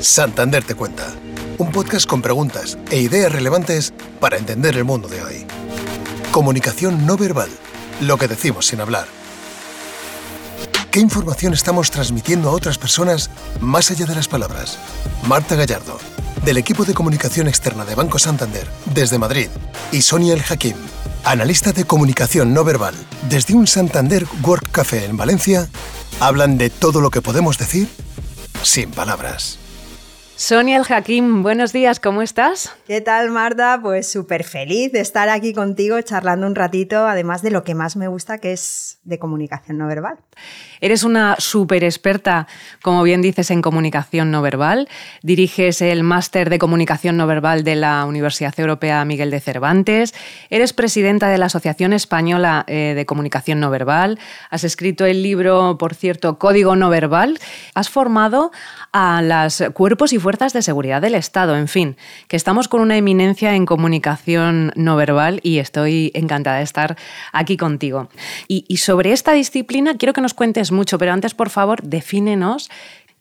Santander te cuenta. Un podcast con preguntas e ideas relevantes para entender el mundo de hoy. Comunicación no verbal. Lo que decimos sin hablar. ¿Qué información estamos transmitiendo a otras personas más allá de las palabras? Marta Gallardo, del equipo de comunicación externa de Banco Santander, desde Madrid, y Sonia El Hakim, analista de comunicación no verbal, desde un Santander Work Café en Valencia, hablan de todo lo que podemos decir sin palabras. Sonia El Hakim, buenos días, ¿cómo estás? ¿Qué tal, Marta? Pues súper feliz de estar aquí contigo charlando un ratito, además de lo que más me gusta, que es de comunicación no verbal. Eres una súper experta, como bien dices, en comunicación no verbal. Diriges el máster de comunicación no verbal de la Universidad Europea Miguel de Cervantes. Eres presidenta de la Asociación Española eh, de Comunicación No Verbal. Has escrito el libro, por cierto, Código No Verbal. Has formado a los cuerpos y fuerzas de seguridad del Estado. En fin, que estamos con una eminencia en comunicación no verbal y estoy encantada de estar aquí contigo. Y, y sobre esta disciplina quiero que nos cuentes mucho, pero antes, por favor, defínenos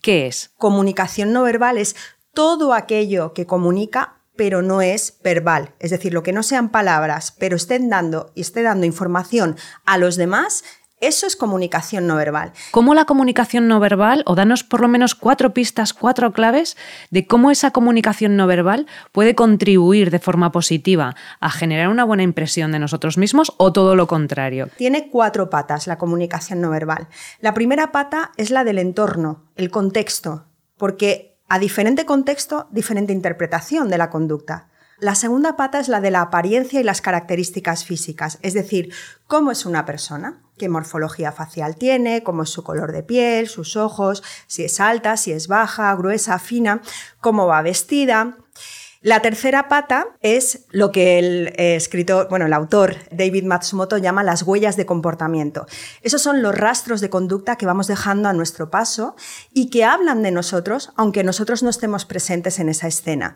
qué es. Comunicación no verbal es todo aquello que comunica pero no es verbal, es decir, lo que no sean palabras, pero estén dando y esté dando información a los demás, eso es comunicación no verbal. ¿Cómo la comunicación no verbal, o danos por lo menos cuatro pistas, cuatro claves de cómo esa comunicación no verbal puede contribuir de forma positiva a generar una buena impresión de nosotros mismos o todo lo contrario? Tiene cuatro patas la comunicación no verbal. La primera pata es la del entorno, el contexto, porque a diferente contexto, diferente interpretación de la conducta. La segunda pata es la de la apariencia y las características físicas, es decir, cómo es una persona, qué morfología facial tiene, cómo es su color de piel, sus ojos, si es alta, si es baja, gruesa, fina, cómo va vestida. La tercera pata es lo que el eh, escritor, bueno, el autor David Matsumoto llama las huellas de comportamiento. Esos son los rastros de conducta que vamos dejando a nuestro paso y que hablan de nosotros, aunque nosotros no estemos presentes en esa escena.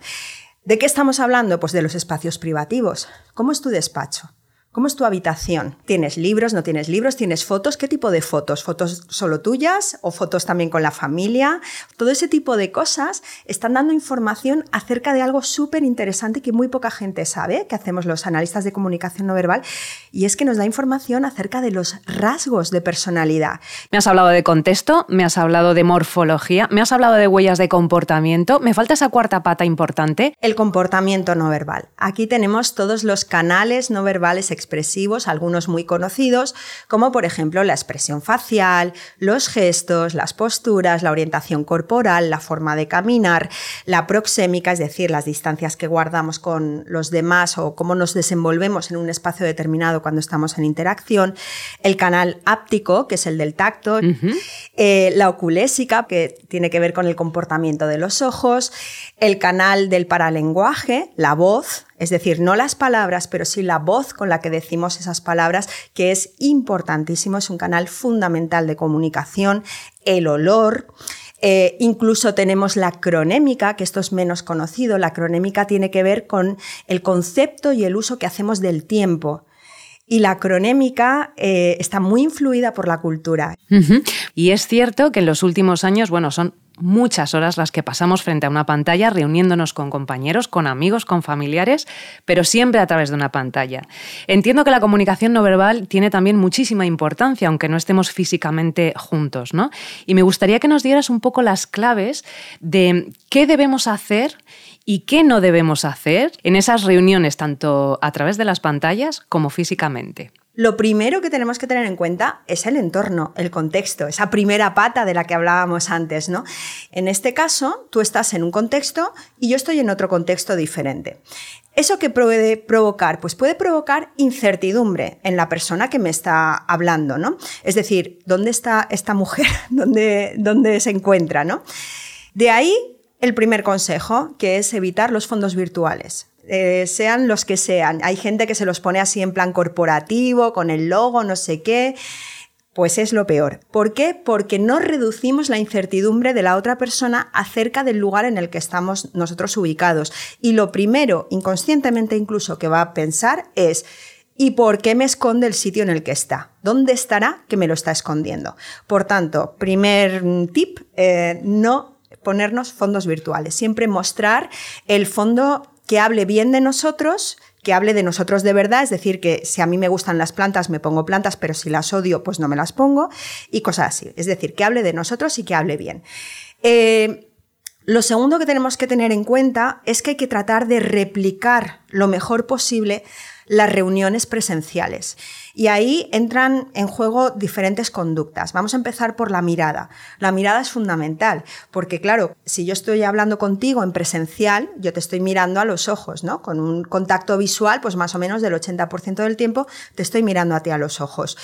¿De qué estamos hablando? Pues de los espacios privativos. ¿Cómo es tu despacho? ¿Cómo es tu habitación? ¿Tienes libros? ¿No tienes libros? ¿Tienes fotos? ¿Qué tipo de fotos? ¿Fotos solo tuyas o fotos también con la familia? Todo ese tipo de cosas están dando información acerca de algo súper interesante que muy poca gente sabe, que hacemos los analistas de comunicación no verbal, y es que nos da información acerca de los rasgos de personalidad. Me has hablado de contexto, me has hablado de morfología, me has hablado de huellas de comportamiento. Me falta esa cuarta pata importante. El comportamiento no verbal. Aquí tenemos todos los canales no verbales expresivos, algunos muy conocidos, como por ejemplo la expresión facial, los gestos, las posturas, la orientación corporal, la forma de caminar, la proxémica, es decir, las distancias que guardamos con los demás o cómo nos desenvolvemos en un espacio determinado cuando estamos en interacción, el canal áptico, que es el del tacto, eh, la oculésica, que tiene que ver con el comportamiento de los ojos, el canal del paralenguaje, la voz, es decir, no las palabras, pero sí la voz con la que decimos esas palabras, que es importantísimo, es un canal fundamental de comunicación, el olor. Eh, incluso tenemos la cronémica, que esto es menos conocido. La cronémica tiene que ver con el concepto y el uso que hacemos del tiempo. Y la cronémica eh, está muy influida por la cultura. Y es cierto que en los últimos años, bueno, son muchas horas las que pasamos frente a una pantalla reuniéndonos con compañeros, con amigos, con familiares, pero siempre a través de una pantalla. Entiendo que la comunicación no verbal tiene también muchísima importancia, aunque no estemos físicamente juntos, ¿no? Y me gustaría que nos dieras un poco las claves de qué debemos hacer y qué no debemos hacer en esas reuniones, tanto a través de las pantallas como físicamente. Lo primero que tenemos que tener en cuenta es el entorno, el contexto, esa primera pata de la que hablábamos antes, ¿no? En este caso, tú estás en un contexto y yo estoy en otro contexto diferente. ¿Eso qué puede provocar? Pues puede provocar incertidumbre en la persona que me está hablando, ¿no? Es decir, ¿dónde está esta mujer? ¿Dónde, dónde se encuentra, ¿no? De ahí el primer consejo, que es evitar los fondos virtuales. Eh, sean los que sean. Hay gente que se los pone así en plan corporativo, con el logo, no sé qué. Pues es lo peor. ¿Por qué? Porque no reducimos la incertidumbre de la otra persona acerca del lugar en el que estamos nosotros ubicados. Y lo primero, inconscientemente incluso, que va a pensar es, ¿y por qué me esconde el sitio en el que está? ¿Dónde estará que me lo está escondiendo? Por tanto, primer tip, eh, no ponernos fondos virtuales, siempre mostrar el fondo que hable bien de nosotros, que hable de nosotros de verdad, es decir, que si a mí me gustan las plantas, me pongo plantas, pero si las odio, pues no me las pongo, y cosas así. Es decir, que hable de nosotros y que hable bien. Eh, lo segundo que tenemos que tener en cuenta es que hay que tratar de replicar lo mejor posible las reuniones presenciales. Y ahí entran en juego diferentes conductas. Vamos a empezar por la mirada. La mirada es fundamental, porque claro, si yo estoy hablando contigo en presencial, yo te estoy mirando a los ojos, ¿no? Con un contacto visual, pues más o menos del 80% del tiempo te estoy mirando a ti a los ojos.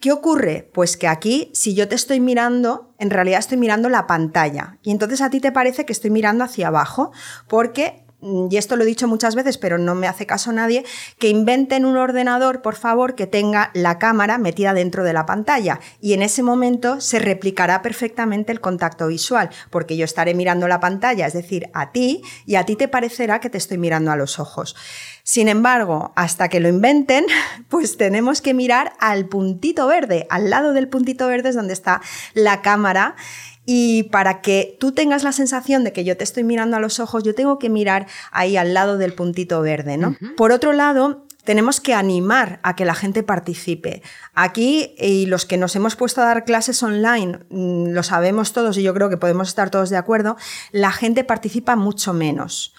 ¿Qué ocurre? Pues que aquí, si yo te estoy mirando, en realidad estoy mirando la pantalla. Y entonces a ti te parece que estoy mirando hacia abajo, porque y esto lo he dicho muchas veces, pero no me hace caso nadie, que inventen un ordenador, por favor, que tenga la cámara metida dentro de la pantalla. Y en ese momento se replicará perfectamente el contacto visual, porque yo estaré mirando la pantalla, es decir, a ti, y a ti te parecerá que te estoy mirando a los ojos. Sin embargo, hasta que lo inventen, pues tenemos que mirar al puntito verde. Al lado del puntito verde es donde está la cámara y para que tú tengas la sensación de que yo te estoy mirando a los ojos, yo tengo que mirar ahí al lado del puntito verde, ¿no? Por otro lado, tenemos que animar a que la gente participe. Aquí, y los que nos hemos puesto a dar clases online, mm, lo sabemos todos y yo creo que podemos estar todos de acuerdo, la gente participa mucho menos.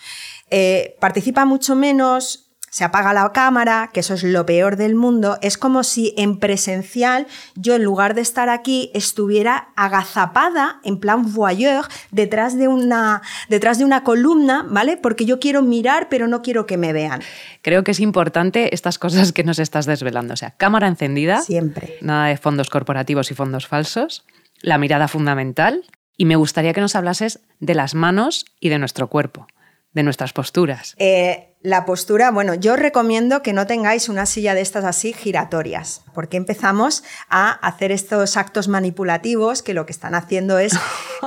Eh, participa mucho menos se apaga la cámara, que eso es lo peor del mundo, es como si en presencial yo en lugar de estar aquí estuviera agazapada en plan voyeur detrás de una detrás de una columna, ¿vale? Porque yo quiero mirar, pero no quiero que me vean. Creo que es importante estas cosas que nos estás desvelando, o sea, cámara encendida, siempre. Nada de fondos corporativos y fondos falsos, la mirada fundamental y me gustaría que nos hablases de las manos y de nuestro cuerpo, de nuestras posturas. Eh, la postura, bueno, yo recomiendo que no tengáis una silla de estas así giratorias, porque empezamos a hacer estos actos manipulativos que lo que están haciendo es,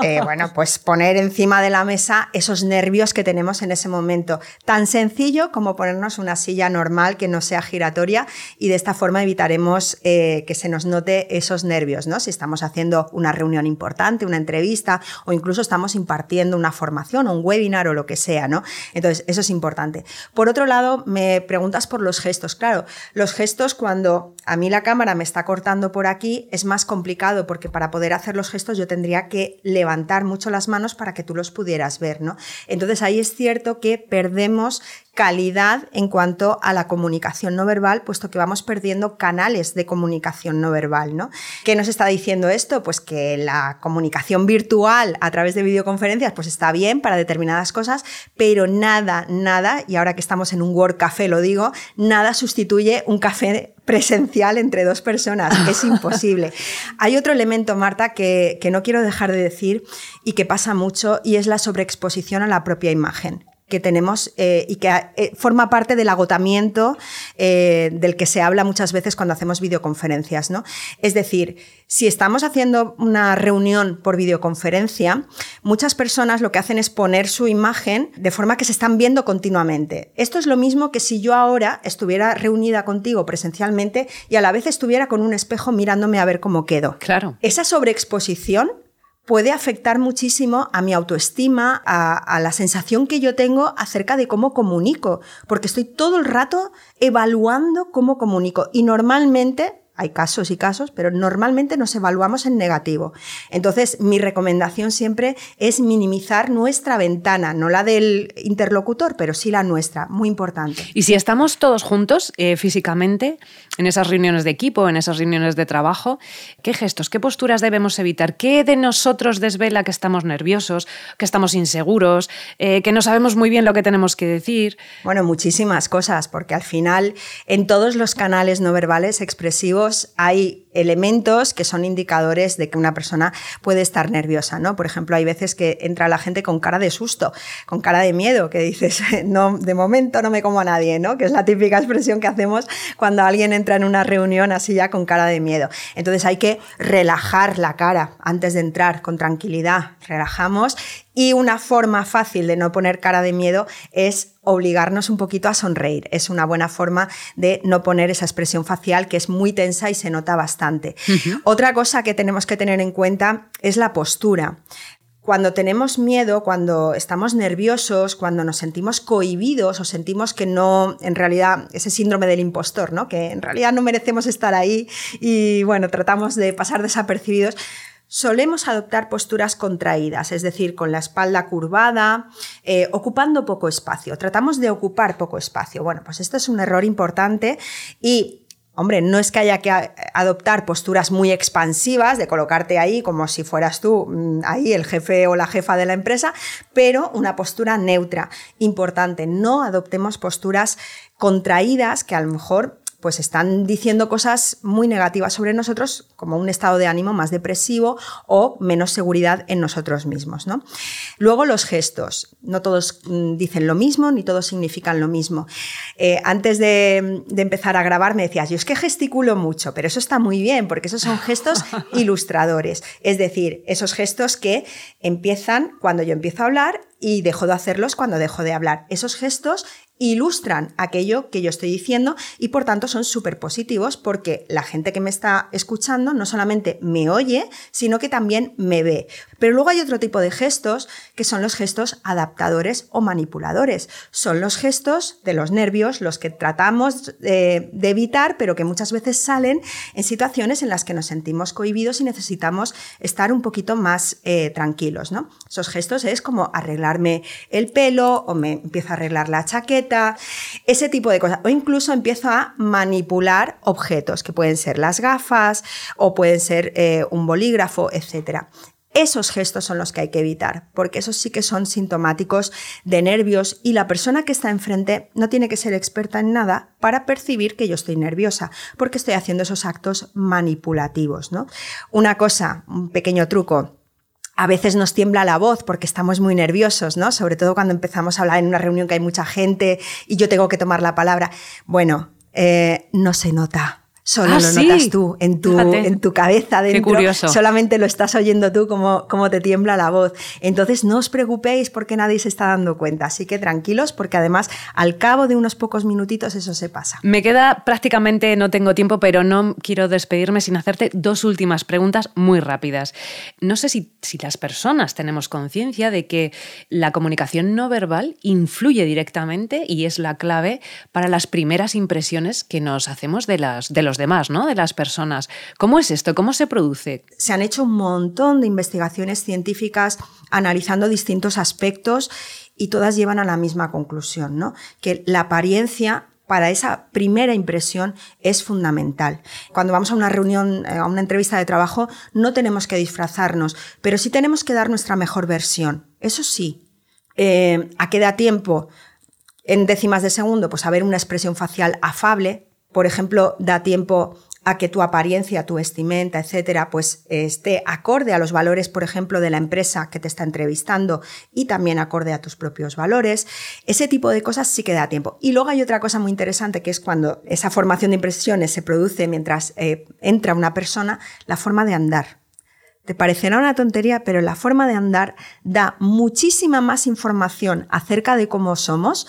eh, bueno, pues poner encima de la mesa esos nervios que tenemos en ese momento. Tan sencillo como ponernos una silla normal que no sea giratoria y de esta forma evitaremos eh, que se nos note esos nervios, ¿no? Si estamos haciendo una reunión importante, una entrevista o incluso estamos impartiendo una formación o un webinar o lo que sea, ¿no? Entonces, eso es importante. Por otro lado, me preguntas por los gestos. Claro, los gestos cuando a mí la cámara me está cortando por aquí es más complicado porque para poder hacer los gestos yo tendría que levantar mucho las manos para que tú los pudieras ver, ¿no? Entonces ahí es cierto que perdemos calidad en cuanto a la comunicación no verbal, puesto que vamos perdiendo canales de comunicación no verbal, ¿no? ¿Qué nos está diciendo esto? Pues que la comunicación virtual a través de videoconferencias pues está bien para determinadas cosas, pero nada, nada, y ahora que estamos en un Word Café lo digo, nada sustituye un café presencial entre dos personas. Es imposible. Hay otro elemento, Marta, que, que no quiero dejar de decir y que pasa mucho, y es la sobreexposición a la propia imagen que tenemos eh, y que eh, forma parte del agotamiento eh, del que se habla muchas veces cuando hacemos videoconferencias. ¿no? Es decir, si estamos haciendo una reunión por videoconferencia, muchas personas lo que hacen es poner su imagen de forma que se están viendo continuamente. Esto es lo mismo que si yo ahora estuviera reunida contigo presencialmente y a la vez estuviera con un espejo mirándome a ver cómo quedo. Claro. Esa sobreexposición puede afectar muchísimo a mi autoestima, a, la sensación que yo tengo acerca de cómo comunico, porque estoy todo el rato evaluando cómo comunico. Y normalmente hay casos y casos, pero normalmente nos evaluamos en negativo. Entonces, mi recomendación siempre es minimizar nuestra ventana, no la del interlocutor, pero sí la nuestra, muy importante. Y si estamos todos juntos eh, físicamente, en esas reuniones de equipo, en esas reuniones de trabajo, ¿qué gestos, qué posturas debemos evitar? ¿Qué de nosotros desvela que estamos nerviosos, que estamos inseguros, eh, que no sabemos muy bien lo que tenemos que decir? Bueno, muchísimas cosas, porque al final en todos los canales no verbales expresivos, hay elementos que son indicadores de que una persona puede estar nerviosa, ¿no? Por ejemplo, hay veces que entra la gente con cara de susto, con cara de miedo, que dices, no, de momento no me como a nadie, ¿no? Que es la típica expresión que hacemos cuando alguien entra en una reunión así ya con cara de miedo. Entonces hay que relajar la cara antes de entrar con tranquilidad, relajamos y una forma fácil de no poner cara de miedo es obligarnos un poquito a sonreír. Es una buena forma de no poner esa expresión facial que es muy tensa y se nota bastante. Otra cosa que tenemos que tener en cuenta es la postura. Cuando tenemos miedo, cuando estamos nerviosos, cuando nos sentimos cohibidos o sentimos que no, en realidad, ese síndrome del impostor, ¿no? Que en realidad no merecemos estar ahí y bueno, tratamos de pasar desapercibidos, solemos adoptar posturas contraídas, es decir, con la espalda curvada, eh, ocupando poco espacio. Tratamos de ocupar poco espacio. Bueno, pues esto es un error importante y Hombre, no es que haya que adoptar posturas muy expansivas, de colocarte ahí como si fueras tú mm, ahí el jefe o la jefa de la empresa, pero una postura neutra. Importante, no adoptemos posturas contraídas que a lo mejor pues están diciendo cosas muy negativas sobre nosotros, como un estado de ánimo más depresivo o menos seguridad en nosotros mismos. ¿no? Luego los gestos. No todos mm, dicen lo mismo, ni todos significan lo mismo. Eh, antes de, de, empezar a grabar me decías, yo es que gesticulo mucho, pero eso está muy bien, porque esos son gestos ilustradores. Es decir, esos gestos que empiezan cuando yo empiezo a hablar y dejo de hacerlos cuando dejo de hablar. Esos gestos ilustran aquello que yo estoy diciendo y por tanto son súper positivos porque la gente que me está escuchando no solamente me oye, sino que también me ve. Pero luego hay otro tipo de gestos que son los gestos adaptadores o manipuladores. Son los gestos de los nervios, los que tratamos de, evitar, pero que muchas veces salen en situaciones en las que nos sentimos cohibidos y necesitamos estar un poquito más eh, tranquilos. ¿no? Esos gestos es como arreglarme el pelo o me empiezo a arreglar la chaqueta ese tipo de cosas. O incluso empiezo a manipular objetos, que pueden ser las gafas o pueden ser eh, un bolígrafo, etc. Esos gestos son los que hay que evitar, porque esos sí que son sintomáticos de nervios y la persona que está enfrente no tiene que ser experta en nada para percibir que yo estoy nerviosa, porque estoy haciendo esos actos manipulativos. ¿no? Una cosa, un pequeño truco, a veces nos tiembla la voz porque estamos muy nerviosos, ¿no? Sobre todo cuando empezamos a hablar en una reunión que hay mucha gente y yo tengo que tomar la palabra. Bueno, eh, no se nota. Solo ah, lo notas tú en tu, en tu cabeza dentro. Solamente lo estás oyendo tú como, como te tiembla la voz. Entonces no os preocupéis porque nadie se está dando cuenta. Así que tranquilos porque además al cabo de unos pocos minutitos eso se pasa. Me queda prácticamente, no tengo tiempo, pero no quiero despedirme sin hacerte dos últimas preguntas muy rápidas. No sé si, si las personas tenemos conciencia de que la comunicación no verbal influye directamente y es la clave para las primeras impresiones que nos hacemos de, las, de los demás, ¿no? De las personas. ¿Cómo es esto? ¿Cómo se produce? Se han hecho un montón de investigaciones científicas analizando distintos aspectos y todas llevan a la misma conclusión, ¿no? Que la apariencia para esa primera impresión es fundamental. Cuando vamos a una reunión, eh, a una entrevista de trabajo, no tenemos que disfrazarnos, pero sí tenemos que dar nuestra mejor versión. Eso sí. Eh, ¿A qué da tiempo? En décimas de segundo, pues a ver una expresión facial afable, por ejemplo, da tiempo a que tu apariencia, tu vestimenta, etcétera, pues esté acorde a los valores, por ejemplo, de la empresa que te está entrevistando y también acorde a tus propios valores. Ese tipo de cosas sí que da tiempo. Y luego hay otra cosa muy interesante que es cuando esa formación de impresiones se produce mientras eh, entra una persona, la forma de andar. Te parecerá una tontería, pero la forma de andar da muchísima más información acerca de cómo somos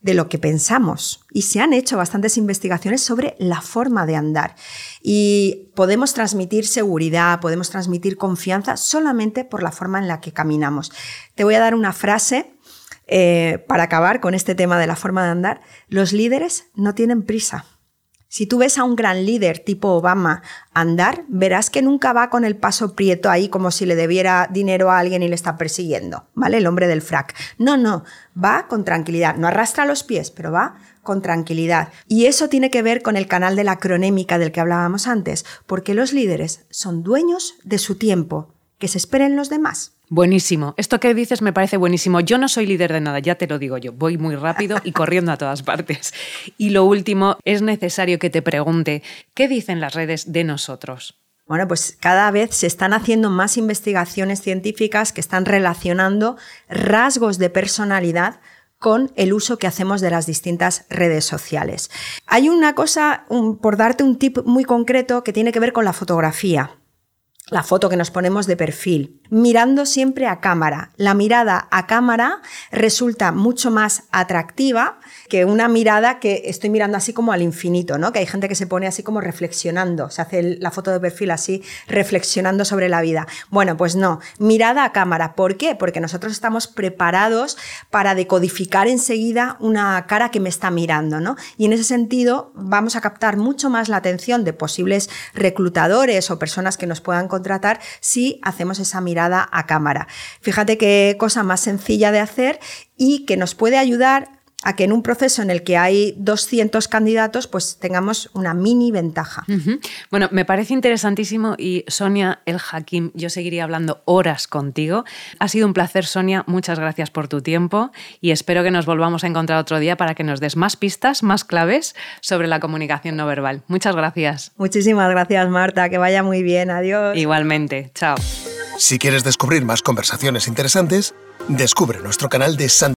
de lo que pensamos. Y se han hecho bastantes investigaciones sobre la forma de andar. Y podemos transmitir seguridad, podemos transmitir confianza solamente por la forma en la que caminamos. Te voy a dar una frase eh, para acabar con este tema de la forma de andar. Los líderes no tienen prisa. Si tú ves a un gran líder tipo Obama andar, verás que nunca va con el paso prieto ahí como si le debiera dinero a alguien y le está persiguiendo, ¿vale? El hombre del frac. No, no, va con tranquilidad. No arrastra los pies, pero va con tranquilidad. Y eso tiene que ver con el canal de la cronémica del que hablábamos antes, porque los líderes son dueños de su tiempo. Que se esperen los demás. Buenísimo. Esto que dices me parece buenísimo. Yo no soy líder de nada, ya te lo digo yo. Voy muy rápido y corriendo a todas partes. Y lo último, es necesario que te pregunte, ¿qué dicen las redes de nosotros? Bueno, pues cada vez se están haciendo más investigaciones científicas que están relacionando rasgos de personalidad con el uso que hacemos de las distintas redes sociales. Hay una cosa, por darte un tip muy concreto, que tiene que ver con la fotografía. La foto que nos ponemos de perfil, mirando siempre a cámara. La mirada a cámara resulta mucho más atractiva que una mirada que estoy mirando así como al infinito, ¿no? Que hay gente que se pone así como reflexionando, se hace la foto de perfil así reflexionando sobre la vida. Bueno, pues no, mirada a cámara. ¿Por qué? Porque nosotros estamos preparados para decodificar enseguida una cara que me está mirando, ¿no? Y en ese sentido vamos a captar mucho más la atención de posibles reclutadores o personas que nos puedan contratar si hacemos esa mirada a cámara. Fíjate qué cosa más sencilla de hacer y que nos puede ayudar a que en un proceso en el que hay 200 candidatos, pues tengamos una mini ventaja. Bueno, me parece interesantísimo y Sonia El Hakim, yo seguiría hablando horas contigo. Ha sido un placer, Sonia, muchas gracias por tu tiempo y espero que nos volvamos a encontrar otro día para que nos des más pistas, más claves sobre la comunicación no verbal. Muchas gracias. Muchísimas gracias, Marta, que vaya muy bien, adiós. Igualmente, chao. Si quieres descubrir más conversaciones interesantes, descubre nuestro canal de San